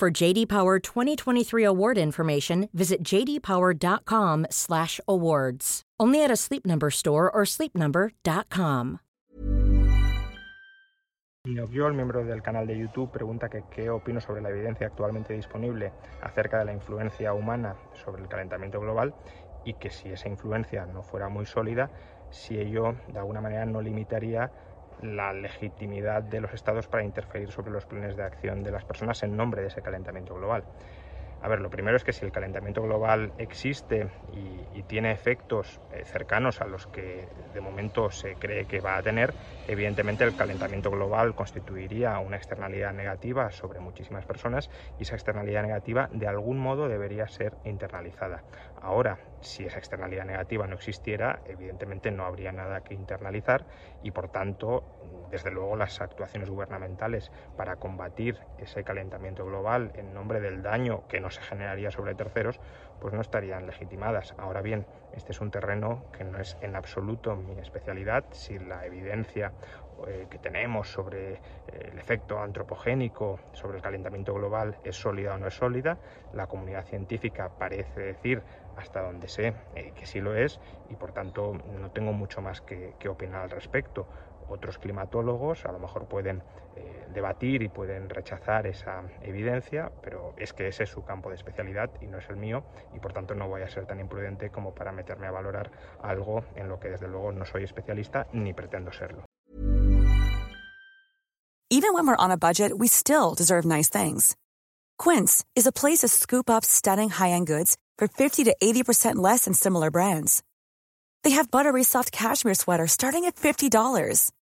For JD Power 2023 award information, visit jdpower.com/awards. Only at a Sleep Number store or sleepnumber.com. Yo, el miembro del canal de YouTube, pregunta que qué opino sobre la evidencia actualmente disponible acerca de la influencia humana sobre el calentamiento global y que si esa influencia no fuera muy sólida, si ello de alguna manera no limitaría la legitimidad de los estados para interferir sobre los planes de acción de las personas en nombre de ese calentamiento global. A ver, lo primero es que si el calentamiento global existe y, tiene efectos eh, cercanos a los que de momento se cree que va a tener, evidentemente el calentamiento global constituiría una externalidad negativa sobre muchísimas personas y esa externalidad negativa de algún modo debería ser internalizada. Ahora, si esa externalidad negativa no existiera, evidentemente no habría nada que internalizar y por tanto, desde luego las actuaciones gubernamentales para combatir ese calentamiento global en nombre del daño que no se generaría sobre terceros, pues no estarían legitimadas. Ahora bien, este es un terreno que no es en absoluto mi especialidad. Si la evidencia eh, que tenemos sobre eh, el efecto antropogénico sobre el calentamiento global es sólida o no es sólida. La comunidad científica parece decir, hasta donde sé, eh, que sí lo es y por tanto no tengo mucho más que, opinar al respecto. Otros climatólogos a lo mejor pueden debatir y pueden rechazar esa evidencia, pero es que ese es su campo de especialidad y no es el mío y por tanto no voy a ser tan imprudente como para meterme a valorar algo en lo que desde luego no soy especialista ni pretendo serlo. Even when we're on a budget, we still deserve nice things. Quince is a place to scoop up stunning high-end goods for 50 to 80% less than similar brands. They have buttery soft cashmere sweaters starting at $50,